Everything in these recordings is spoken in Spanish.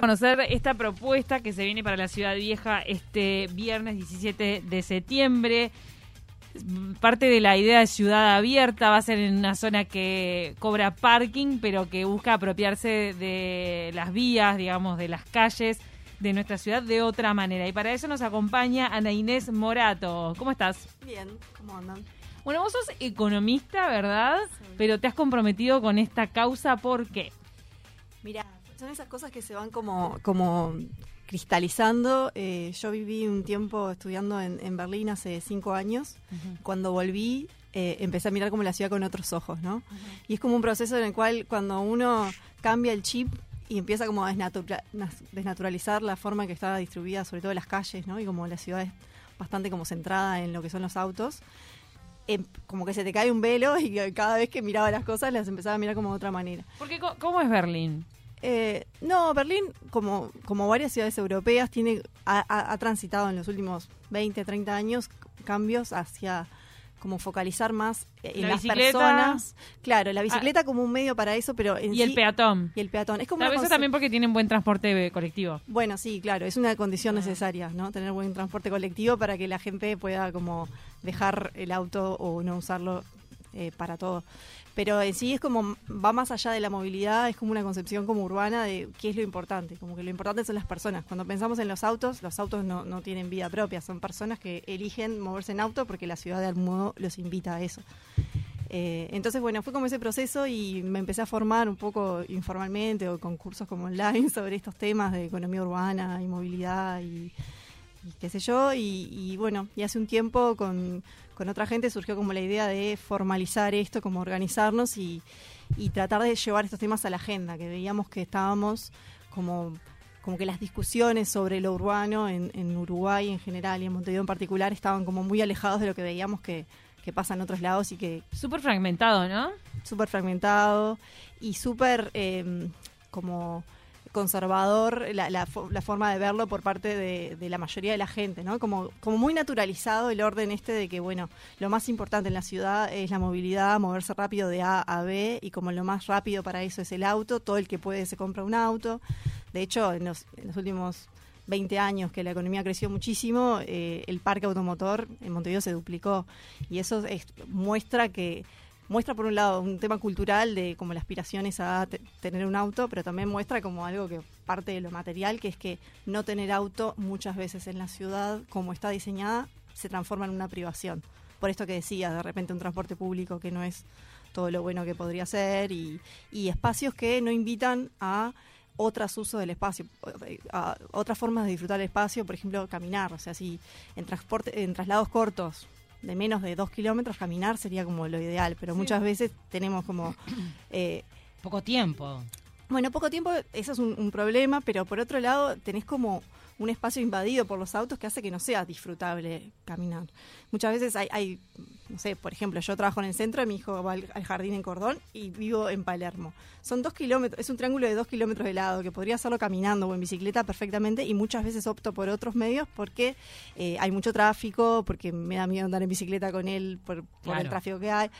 conocer esta propuesta que se viene para la Ciudad Vieja este viernes 17 de septiembre. Parte de la idea de ciudad abierta va a ser en una zona que cobra parking, pero que busca apropiarse de las vías, digamos, de las calles de nuestra ciudad de otra manera. Y para eso nos acompaña Ana Inés Morato. ¿Cómo estás? Bien, ¿cómo andan? Bueno, vos sos economista, ¿verdad? Pero te has comprometido con esta causa, ¿por qué? Mira, son esas cosas que se van como, como cristalizando. Eh, yo viví un tiempo estudiando en, Berlín hace cinco años. Cuando volví, eh, empecé a mirar como la ciudad con otros ojos, ¿no? Y es como un proceso en el cual cuando uno cambia el chip y empieza como a desnaturalizar la forma en que está distribuida, sobre todo las calles, ¿no? Y como la ciudad es bastante como centrada en lo que son los autos, em, como que se te cae un velo y cada vez que miraba las cosas las empezaba a mirar como de otra manera. Porque, ¿cómo es Berlín? Eh, no, Berlín, como, como varias ciudades europeas, tiene ha, transitado en los últimos 20, 30 años cambios hacia como focalizar más en las personas. Claro, la bicicleta ah. como un medio para eso, pero en y el peatón. Y el peatón. Es como a veces también porque tienen buen transporte colectivo. Bueno, sí, claro, es una condición ah. necesaria, ¿no? Tener buen transporte colectivo para que la gente pueda como dejar el auto o no usarlo eh, para todo. Pero en sí es como, va más allá de la movilidad, es como una concepción como urbana de qué es lo importante, como que lo importante son las personas. Cuando pensamos en los autos, los autos no, no tienen vida propia, son personas que eligen moverse en auto porque la ciudad de algún modo los invita a eso. Eh, entonces, bueno, fue como ese proceso y me empecé a formar un poco informalmente o con cursos como online sobre estos temas de economía urbana y movilidad y qué sé yo, y, bueno, y hace un tiempo con, otra gente surgió como la idea de formalizar esto, como organizarnos y, tratar de llevar estos temas a la agenda, que veíamos que estábamos como como que las discusiones sobre lo urbano en, en Uruguay en general y en Montevideo en particular estaban como muy alejados de lo que veíamos que, pasa en otros lados y que... Súper fragmentado, ¿no? Súper fragmentado y súper eh, como conservador la, la, forma de verlo por parte de, la mayoría de la gente, ¿no? Como, como muy naturalizado el orden este de que, bueno, lo más importante en la ciudad es la movilidad, moverse rápido de A a B y como lo más rápido para eso es el auto, todo el que puede se compra un auto. De hecho, en los, últimos 20 años que la economía creció muchísimo, eh, el parque automotor en Montevideo se duplicó y eso muestra que muestra por un lado un tema cultural de como la aspiración es a tener un auto, pero también muestra como algo que parte de lo material, que es que no tener auto muchas veces en la ciudad, como está diseñada, se transforma en una privación. Por esto que decía, de repente un transporte público que no es todo lo bueno que podría ser y, espacios que no invitan a otros usos del espacio, otras formas de disfrutar el espacio, por ejemplo, caminar, o sea, si en transporte, en traslados cortos de menos de dos kilómetros, caminar sería como lo ideal, pero muchas veces tenemos como... Eh, poco tiempo. Bueno, poco tiempo, eso es un, problema, pero por otro lado tenés como un espacio invadido por los autos que hace que no sea disfrutable caminar. Muchas veces hay, no sé, por ejemplo, yo trabajo en el centro, mi hijo va al, jardín en Cordón y vivo en Palermo. Son dos kilómetros, es un triángulo de dos kilómetros de lado que podría hacerlo caminando o en bicicleta perfectamente y muchas veces opto por otros medios porque eh, hay mucho tráfico, porque me da miedo andar en bicicleta con él por, por el tráfico que hay.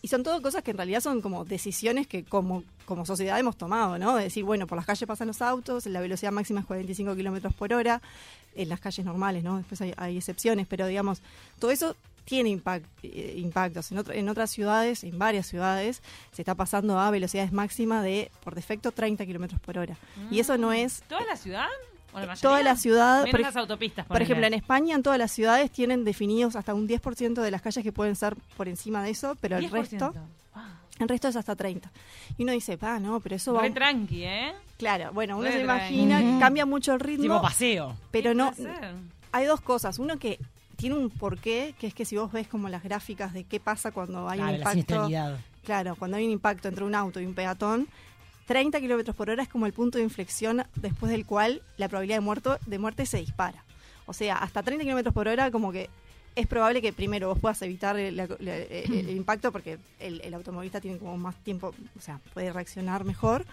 Y son todo cosas que en realidad son como decisiones que como, como sociedad hemos tomado, ¿no? De decir, bueno, por las calles pasan los autos, la velocidad máxima es 45 kilómetros por hora, en las calles normales, ¿no? Después hay, excepciones, pero digamos, todo eso tiene impact, eh, impactos. En, en otras ciudades, en varias ciudades, se está pasando a velocidades máximas de, por defecto, 30 kilómetros por hora. Y eso no mm. es... ¿Toda la ciudad? Toda la ciudad, por, las autopistas, por ejemplo, en España, en todas las ciudades tienen definidos hasta un 10% de las calles que pueden ser por encima de eso, pero el resto, el resto es hasta 30. Y uno dice, pa, no, pero eso va. Muy tranqui, ¿eh? Claro, bueno, uno se imagina, que cambia mucho el ritmo. Tipo paseo. Pero no. Hay dos cosas. Uno que tiene un porqué, que es que si vos ves como las gráficas de qué pasa cuando hay un impacto. Claro, cuando hay un impacto entre un auto y un peatón, 30 kilómetros por hora es como el punto de inflexión después del cual la probabilidad de, muerto, de muerte se dispara. O sea, hasta 30 kilómetros por hora como que es probable que primero vos puedas evitar el, impacto porque el, automovilista tiene como más tiempo, o sea, puede reaccionar mejor.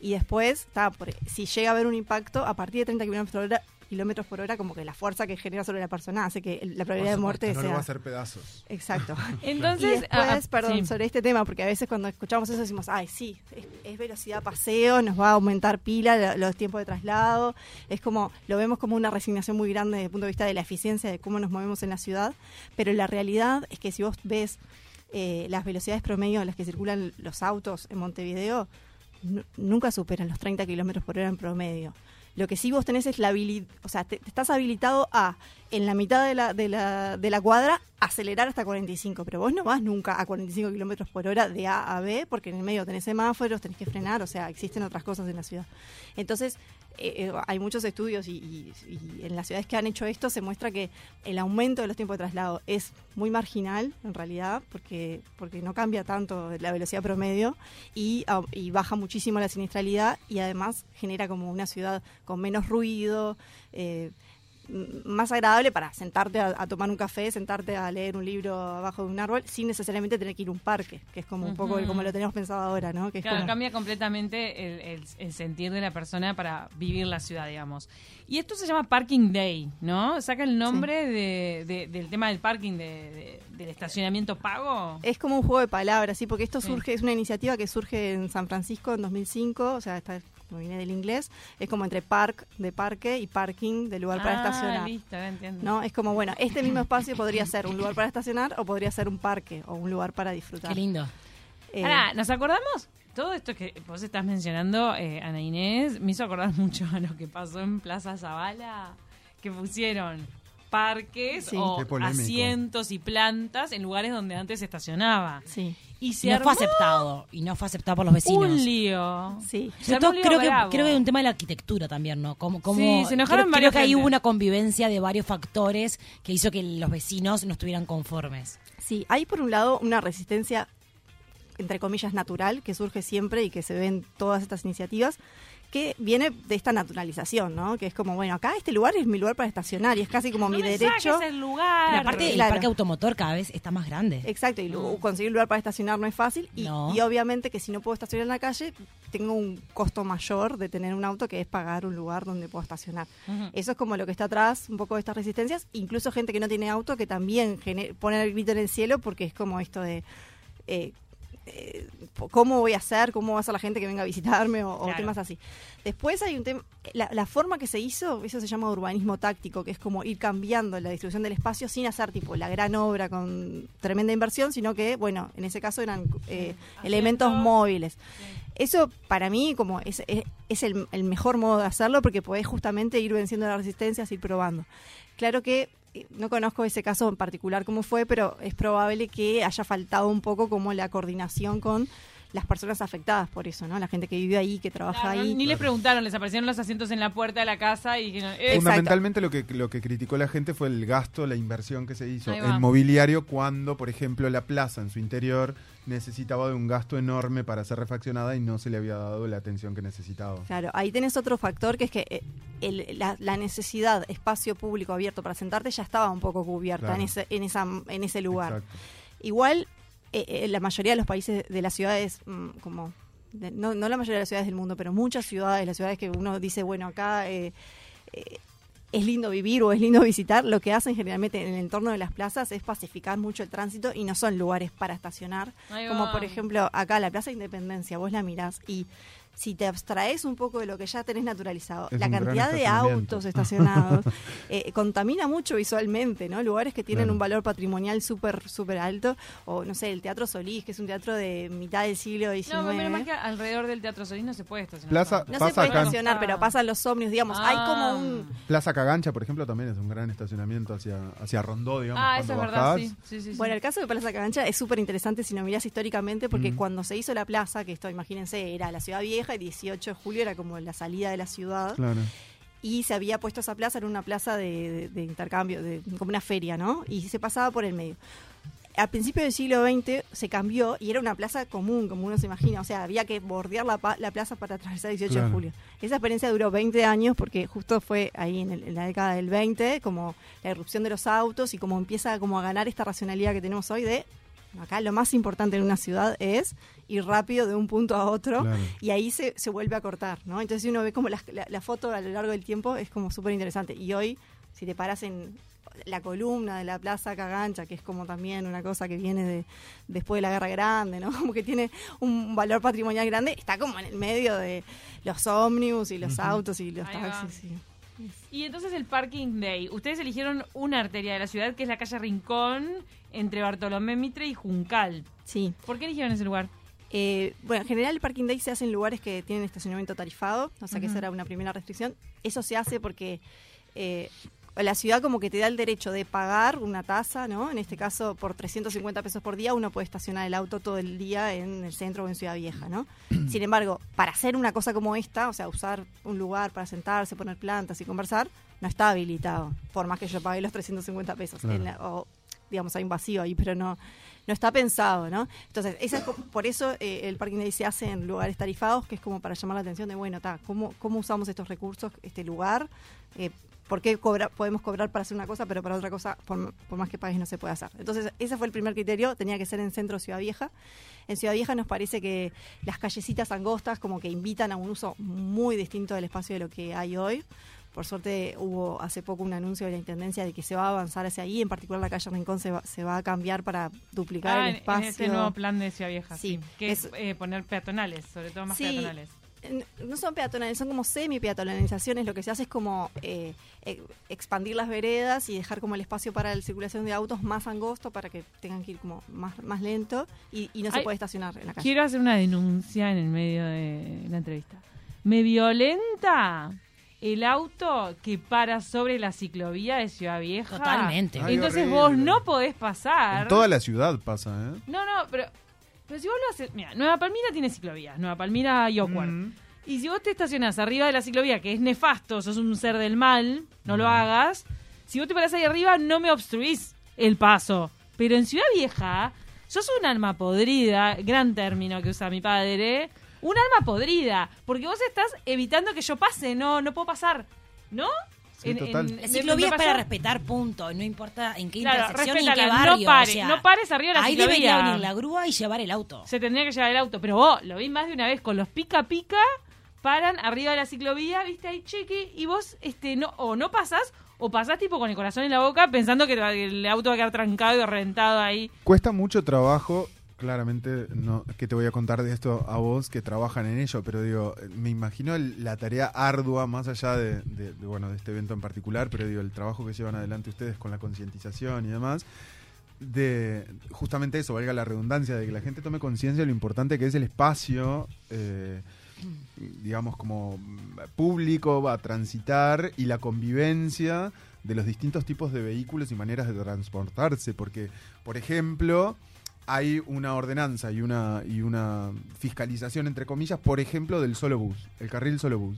Y después, está, si llega a haber un impacto, a partir de 30 kilómetros por hora kilómetros por hora, como que la fuerza que genera sobre la persona hace que la probabilidad de muerte no sea... lo va a hacer pedazos. Exacto. Entonces, y después, ah, perdón, sí. sobre este tema, porque a veces cuando escuchamos eso decimos, ay, sí, es, es velocidad paseo, nos va a aumentar pila la- los tiempos de traslado, es como, lo vemos como una resignación muy grande desde el punto de vista de la eficiencia de cómo nos movemos en la ciudad, pero la realidad es que si vos ves eh, las velocidades promedio a las que circulan los autos en Montevideo, nu- nunca superan los 30 kilómetros por hora en promedio. Lo que sí vos tenés es la habilidad, o sea, te, estás habilitado a, en la mitad de la, de, la, de la cuadra, acelerar hasta 45, pero vos no vas nunca a 45 kilómetros por hora de A a B, porque en el medio tenés semáforos, tenés que frenar, o sea, existen otras cosas en la ciudad. Entonces, eh, eh, hay muchos estudios y, y- en las ciudades que han hecho esto se muestra que el aumento de los tiempos de traslado es muy marginal, en realidad, porque, porque no cambia tanto la velocidad promedio y, y baja muchísimo la siniestralidad y además genera como una ciudad con menos ruido, eh, más agradable para sentarte a, a tomar un café, sentarte a leer un libro abajo de un árbol, sin necesariamente tener que ir a un parque, que es como un poco como lo tenemos pensado ahora, ¿no? Que es Claro, como- cambia completamente el, el- el sentir de la persona para vivir la ciudad, digamos. Y esto se llama Parking Day, ¿no? Saca el nombre de- de- del tema del parking, de- de- del estacionamiento pago. Es como un juego de palabras, sí, porque esto Sí. surge, es una iniciativa que surge en San Francisco en 2005, o sea, está, como viene del inglés, es como entre park de parque y parking de lugar para Ah, estacionar. listo, entiendo. ¿No? Es como, bueno, este mismo espacio podría ser un lugar para estacionar o podría ser un parque o un lugar para disfrutar. Qué lindo. Eh, Ahora, ¿nos acordamos? Todo esto que vos estás mencionando, eh, Ana Inés, me hizo acordar mucho a lo que pasó en Plaza Zavala, que pusieron parques Sí. o asientos y plantas en lugares donde antes se estacionaba. sí, Y se no armó fue aceptado. Y no fue aceptado por los vecinos. un lío. sí. Se Sobre armó todo un lío creo que, bravo. creo que hay un tema de la arquitectura también, ¿no? Como, como, Sí, se enojaron creo, creo que ahí hubo una convivencia de varios factores que hizo que los vecinos no estuvieran conformes. Sí, hay por un lado una resistencia, entre comillas, natural, que surge siempre y que se ve en todas estas iniciativas, que viene de esta naturalización, ¿no? Que es como, bueno, acá este lugar es mi lugar para estacionar y es casi como No mi me derecho. el lugar. Pero aparte, el parque automotor cada vez está más grande. Exacto, y Mm. conseguir un lugar para estacionar no es fácil. Y, No. y obviamente que si no puedo estacionar en la calle, tengo un costo mayor de tener un auto que es pagar un lugar donde puedo estacionar. Eso es como lo que está atrás un poco de estas resistencias. Incluso gente que no tiene auto que también pone el grito en el cielo porque es como esto de... eh, eh, ¿Cómo voy a hacer? ¿Cómo va a ser la gente que venga a visitarme? O, temas así. Después hay un tema... La, la forma que se hizo, eso se llama urbanismo táctico, que es como ir cambiando la distribución del espacio sin hacer tipo la gran obra con tremenda inversión, sino que, bueno, en ese caso eran eh, elementos móviles. Eso para mí como es, es, es el, el mejor modo de hacerlo porque podés justamente ir venciendo las resistencias, ir probando. Claro que no conozco ese caso en particular cómo fue, pero es probable que haya faltado un poco como la coordinación con las personas afectadas por eso, ¿no? La gente que vive ahí, que trabaja Claro, ahí. Ni les preguntaron, les aparecieron los asientos en la puerta de la casa y que no- eh. Fundamentalmente lo que, lo que criticó la gente fue el gasto, la inversión que se hizo en mobiliario cuando, por ejemplo, la plaza en su interior necesitaba de un gasto enorme para ser refaccionada y no se le había dado la atención que necesitaba. Claro, ahí tenés otro factor que es que eh, el- la, la necesidad espacio público abierto para sentarte ya estaba un poco cubierta Claro. en, ese, en, esa, en ese lugar. Exacto. Igual, eh, eh, la mayoría de los países de las ciudades, mm, como de- no, no la mayoría de las ciudades del mundo, pero muchas ciudades, las ciudades que uno dice, bueno, acá eh, es lindo vivir o es lindo visitar, lo que hacen generalmente en el entorno de las plazas es pacificar mucho el tránsito y no son lugares para estacionar. Como por ejemplo acá la Plaza Independencia, vos la mirás y si te abstraes un poco de lo que ya tenés naturalizado, Es la cantidad de autos estacionados eh, contamina mucho visualmente, ¿no? Lugares que tienen Claro. un valor patrimonial súper, súper alto, o no sé, el Teatro Solís, que es un teatro de mitad del siglo XIX. No, pero más que alrededor del Teatro Solís no se puede estacionar. Plaza-. No pasa se puede acá estacionar, pero pasan los ómnibus, digamos, hay Ah. como un... Plaza Cagancha, por ejemplo, también es un gran estacionamiento hacia, hacia Rondó, digamos, Ah, cuando eso es verdad, bajás. sí. sí, sí, sí. Bueno, el caso de Plaza Cagancha es súper interesante si lo mirás históricamente, porque Mm. cuando se hizo la plaza, que esto, imagínense, era la ciudad vieja y 18 de julio era como la salida de la ciudad, Claro. y se había puesto esa plaza en una plaza de, de- de intercambio, de, como una feria, ¿no? Y se pasaba por el medio. Al principio del siglo XX se cambió y era una plaza común, como uno se imagina. O sea, había que bordear la, la plaza para atravesar el 18 de Claro. julio. Esa experiencia duró 20 años porque justo fue ahí en, el- en la década del 20, como la irrupción de los autos y como empieza como a ganar esta racionalidad que tenemos hoy de acá lo más importante en una ciudad es ir rápido de un punto a otro Claro. y ahí se, se vuelve a cortar, ¿no? Entonces si uno ve como la, la- la foto a lo largo del tiempo es como súper interesante. Y hoy, si te paras en la columna de la Plaza Cagancha, que es como también una cosa que viene de después de la Guerra Grande, ¿no? Como que tiene un valor patrimonial grande, está como en el medio de los ómnibus y los autos y los Ahí taxis. sí. Y entonces el Parking Day. Ustedes eligieron una arteria de la ciudad que es la calle Rincón entre Bartolomé Mitre y Juncal. Sí. ¿Por qué eligieron ese lugar? Eh, bueno, en general el parking day se hace en lugares que tienen estacionamiento tarifado, o sea que esa era una primera restricción. Eso se hace porque eh, la ciudad como que te da el derecho de pagar una tasa, ¿no? En este caso, por 350 pesos por día uno puede estacionar el auto todo el día en el centro o en Ciudad Vieja, ¿no? Sin embargo, para hacer una cosa como esta, o sea, usar un lugar para sentarse, poner plantas y conversar, no está habilitado, por más que yo pague los 350 pesos. Claro. En la- o, digamos, hay un vacío ahí, pero no, no está pensado, ¿no? Entonces, esa es por eso eh, el parking day se hace en lugares tarifados, que es como para llamar la atención de, bueno, ta, ¿cómo, ¿cómo usamos estos recursos, este lugar? Eh, ¿Por qué cobra- podemos cobrar para hacer una cosa, pero para otra cosa, por, por más que pagues, no se puede hacer? Entonces, ese fue el primer criterio, tenía que ser en centro Ciudad Vieja. En Ciudad Vieja nos parece que las callecitas angostas como que invitan a un uso muy distinto del espacio de lo que hay hoy. Por suerte hubo hace poco un anuncio de la Intendencia de que se va a avanzar hacia ahí, en particular la calle Rincón se va, se va a cambiar para duplicar Ah, el en- en espacio. este nuevo plan de Ciudad Vieja, sí. Sí, que es, es- eh, poner peatonales, sobre todo más Sí, peatonales. No son peatonales, son como semi-peatonalizaciones. Lo que se hace es como eh, eh, expandir las veredas y dejar como el espacio para la circulación de autos más angosto para que tengan que ir como más, más lento y, y no se puede estacionar en la calle. Quiero hacer una denuncia en el medio de la entrevista. Me violenta el auto que para sobre la ciclovía de Ciudad Vieja. Totalmente. Ay, Entonces horrible. vos no podés pasar. En toda la ciudad pasa, ¿eh? No, no, pero, pero si vos lo haces... Mira, Nueva Palmira tiene ciclovía. Nueva Palmira y Oakward. Mm. Y si vos te estacionás arriba de la ciclovía, que es nefasto, sos un ser del mal, no lo hagas. Si vos te parás ahí arriba, no me obstruís el paso. Pero en Ciudad Vieja, sos un alma podrida, gran término que usa mi padre, un alma podrida, porque vos estás evitando que yo pase, no, no puedo pasar, ¿no? Sí, total. La ciclovía es para respetar, punto. No importa en qué Claro, intersección ni en qué barrio. no o sea, no pares arriba de la ahí ciclovía. debería venir la grúa y llevar el auto. se tendría que llevar el auto. Pero vos lo vi más de una vez con los pica pica, paran arriba de la ciclovía, viste ahí cheque, y vos este no o no pasás o pasás tipo con el corazón en la boca pensando que el auto va a quedar trancado y reventado ahí. Cuesta mucho trabajo, claramente, no que te voy a contar de esto a vos que trabajan en ello, pero digo, me imagino la tarea ardua, más allá de, de- bueno, de este evento en particular, pero digo, el trabajo que llevan adelante ustedes con la concientización y demás, de justamente eso, valga la redundancia, de que la gente tome conciencia de lo importante que es el espacio, eh, digamos, como público a transitar y la convivencia de los distintos tipos de vehículos y maneras de transportarse, porque, por ejemplo, hay una ordenanza y una, y una fiscalización, entre comillas, por ejemplo, del solo bus, el carril solo bus.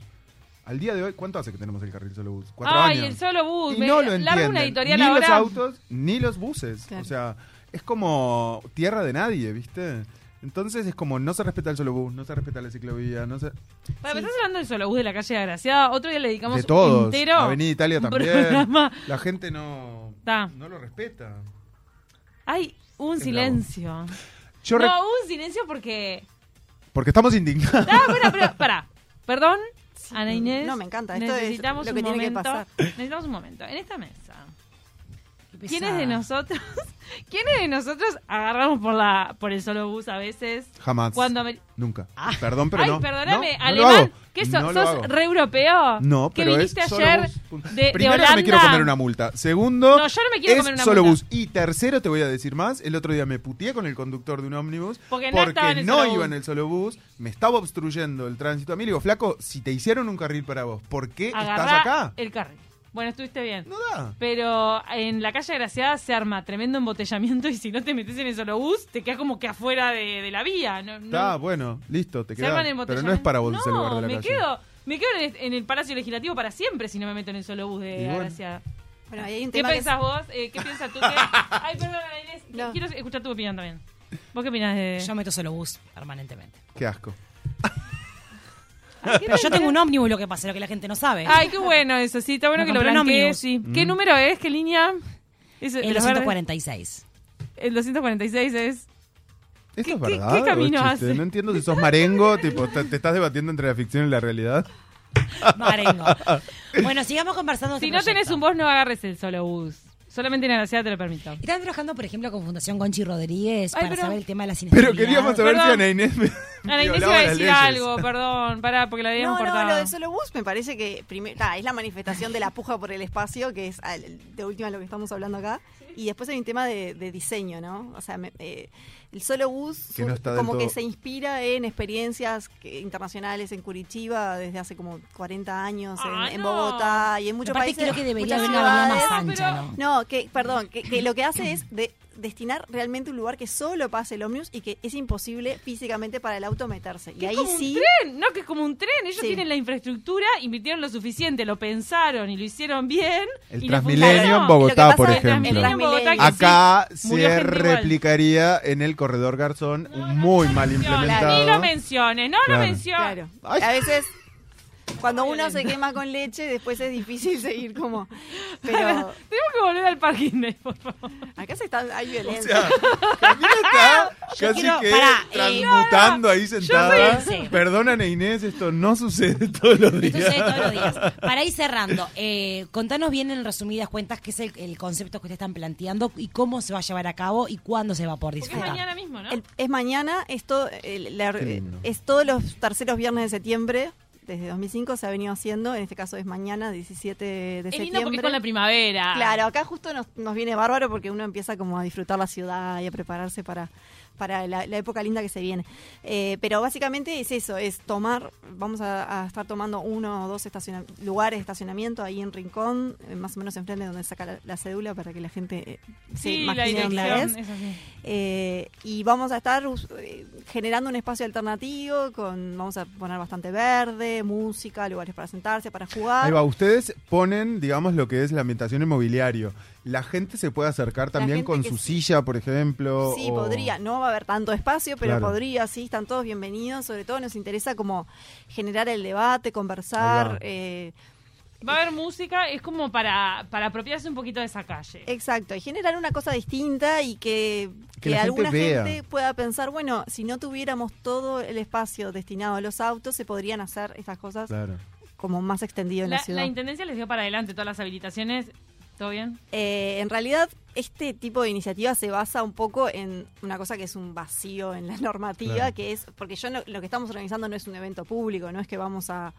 Al día de hoy, ¿cuánto hace que tenemos el carril solo bus? Cuatro Ay, años. el solo bus. Y me- no lo una entienden. editorial ni ahora. los autos, ni los buses. Claro. O sea, es como tierra de nadie, ¿viste? Entonces es como no se respeta el solo bus, no se respeta la ciclovía, no se... Para Sí. estás hablando del solo bus de la calle de Agraciada, otro día le dedicamos de todos. entero. Avenida Italia también. programa. La gente no, Ta. no lo respeta. Ay, un Es silencio. Yo no, hubo un silencio porque. Porque estamos indignados. Ah, bueno, pero, pará. Perdón, Ana Inés. No, me encanta. Esto es necesitamos lo que un tiene que momento. pasar. Necesitamos un momento. En esta mesa, ¿quiénes de nosotros, quiénes de nosotros agarramos por la por el solo bus a veces? Jamás. Cuando me- Nunca. Perdón, pero Ay, no. perdóname, No, alemán. ¿qué sos? No ¿Sos re europeo? No, que pero viniste es solo ayer bus, de, de Primero Holanda. no me quiero comer una multa. Segundo, No, yo no me quiero es comer una solo multa. bus. Y tercero, te voy a decir más. El otro día me puteé con el conductor de un ómnibus Porque no estaba en el no iba en el solo bus. Me estaba obstruyendo el tránsito a mí. Le digo, flaco, si te hicieron un carril para vos, ¿por qué Agarrá estás acá? el carril. Bueno, estuviste bien. No da. Pero en la calle Graciada se arma tremendo embotellamiento y si no te metes en el solo bus, te quedas como que afuera de, de la vía. No, no- Está, bueno, listo, te quedas. Pero no es para vos No, lugar de la me calle. Quedo, me quedo en el, en el Palacio Legislativo para siempre si no me meto en el solo bus de bueno. Graciada. Bueno, ahí hay un ¿Qué es- pensás vos? Eh, ¿Qué piensas tú? ¿Qué? Ay, perdón, Inés. No. Quiero escuchar tu opinión también. ¿Vos qué opinás de...? Yo meto solo bus permanentemente. Qué asco. Ay, ¿qué Pero yo tengo un ómnibus, lo que pasa, lo que la gente no sabe. Ay, qué bueno eso. Sí, está bueno Me que lo blanquees. ómnibus. Sí. ¿Qué Mm. número es? ¿Qué línea? Es, el los verdes. 246. El 246 es... ¿Esto es ¿Qué- qué- verdad? qué camino hace? No entiendo si sos marengo, tipo, te, te estás debatiendo entre la ficción y la realidad. Marengo. Bueno, sigamos conversando. Si este no tenés proyecto. un bus, no agarres el solo bus. Solamente en la ciudad te lo permito. Están trabajando, por ejemplo, con Fundación Conchi Rodríguez Ay, para pero- saber el tema de la Pero queríamos saber si Perdón. Ana Inés me Ana Inés violaba iba a las decir leyes. algo, perdón, pará, porque la habíamos No, no, cortado. lo del solo bus me parece que primero, es la manifestación de la puja por el espacio, que es al- de última lo que estamos hablando acá. Y después hay un tema de, de diseño, ¿no? O sea, me- eh, el solo bus Que no como que todo- se inspira en experiencias que- internacionales en Curitiba desde hace como 40 años, en, Ah, en no. Bogotá y en muchos Aparte países. creo que debería haber una avenida más No, ancha, ¿no? No, que, perdón, que, que lo que hace es de destinar realmente un lugar que solo pase el ómnibus y que es imposible físicamente para el auto meterse. Y es ahí como un sí. tren, no que es como un tren. Ellos Sí. tienen la infraestructura, invirtieron lo suficiente, lo pensaron y lo hicieron bien. El y le Transmilenio en Bogotá, Lo que por ejemplo. En Bogotá, que Acá sí, se igual. replicaría en el corredor Garzón, muy mal Ni lo implementado. menciones, no Claro. lo menciones. Claro. A veces cuando uno se quema con leche, después es difícil seguir como. Pero Tenemos que volver al parking por favor. acá se está, hay O violencia. sea, Camila está casi quiero- que pará, eh, transmutando ahí sentada. soy- sí. Perdona, Inés, esto no sucede todos los días. Esto sucede todos los días. Para ir cerrando, eh, contanos bien en resumidas cuentas qué es el, el concepto que ustedes están planteando y cómo se va a llevar a cabo y cuándo se va a poder Porque es mañana mismo, ¿no? El- es mañana, esto el- la- Qué lindo. es todos los terceros viernes de septiembre. Desde 2005 se ha venido haciendo, en este caso es mañana, 17 de es lindo septiembre. porque es con la primavera. Claro, acá justo nos, nos viene bárbaro porque uno empieza como a disfrutar la ciudad y a prepararse para, para la, la época linda que se viene. Eh, pero básicamente es eso, es tomar, vamos a, a estar tomando uno o dos estaciona- lugares de estacionamiento ahí en Rincón, eh, más o menos enfrente de donde saca la, la cédula para que la gente eh, se Sí, la imagine dónde dirección es. Eh, y vamos a estar eh, generando un espacio alternativo, con vamos a poner bastante verde, música, lugares para sentarse, para jugar. Ahí va, ustedes ponen, digamos, lo que es la ambientación inmobiliario. La gente se puede acercar también con su sí. silla, por ejemplo. Sí, o- podría. No va a haber tanto espacio, pero Claro. podría, sí, están todos bienvenidos. Sobre todo nos interesa como generar el debate, conversar. Eh, Va a haber música, es como para, para apropiarse un poquito de esa calle. exacto, y generar una cosa distinta y que, Que que la gente alguna gente pueda pensar, bueno, si no tuviéramos todo el espacio destinado a los autos, se podrían hacer estas cosas Claro. como más extendido en la, La, ciudad. la intendencia les dio para adelante todas las habilitaciones. ¿Todo bien? Eh, en realidad, este tipo de iniciativa se basa un poco en una cosa que es un vacío en la normativa, Claro. que es, porque yo no- lo que estamos organizando no es un evento público, no es que vamos a,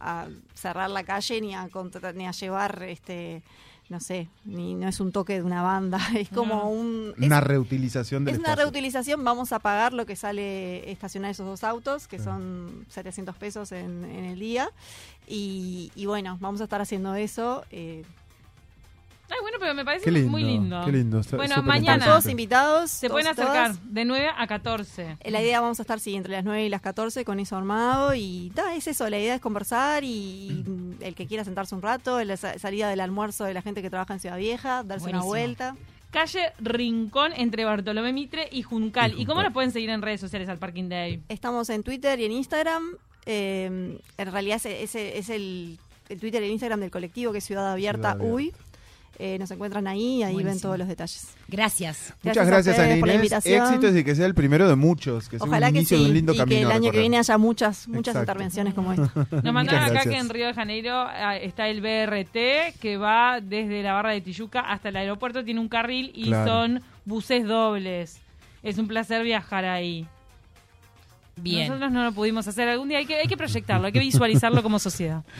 a cerrar la calle ni a contra- ni a llevar este no sé, ni no es un toque de una banda, es como No. un es- Una reutilización del es una reutilización, vamos a pagar lo que sale estacionar esos dos autos, que son 700 pesos en, en el día. Y, y bueno, vamos a estar haciendo eso. eh, Ay, bueno, pero me parece Qué lindo, muy lindo. qué lindo, está Bueno, mañana están todos invitados. se todos pueden todas. acercar de 9 a 14. Eh, La idea vamos a estar, sí, entre las 9 y las 14 con eso armado y ta, es eso, la idea es conversar y mm, el que quiera sentarse un rato, la sa- salida del almuerzo de la gente que trabaja en Ciudad Vieja, darse Buenísimo. una vuelta. Calle Rincón entre Bartolomé Mitre y Juncal. Y ¿Y cómo la pueden seguir en redes sociales al Parking Day? Estamos en Twitter y en Instagram. eh, en realidad ese, ese es el, el Twitter y el Instagram del colectivo que es Ciudad Abierta Ciudad Abierta. UI. Eh, nos encuentran ahí y ahí ven todos los detalles. Gracias. Muchas Gracias a por la Inés. invitación. Éxitos y que sea el primero de muchos, que sea Ojalá un que inicio sí, de un lindo y camino. que el a año que viene haya muchas muchas Exacto. intervenciones como esta. Nos mandaron acá gracias. que en Río de Janeiro ah, está el BRT que va desde la barra de Tijuca hasta el aeropuerto, tiene un carril y Claro. son buses dobles. Es un placer viajar ahí. Bien. Nosotros no lo pudimos hacer algún día, hay que, hay que proyectarlo, hay que visualizarlo como sociedad.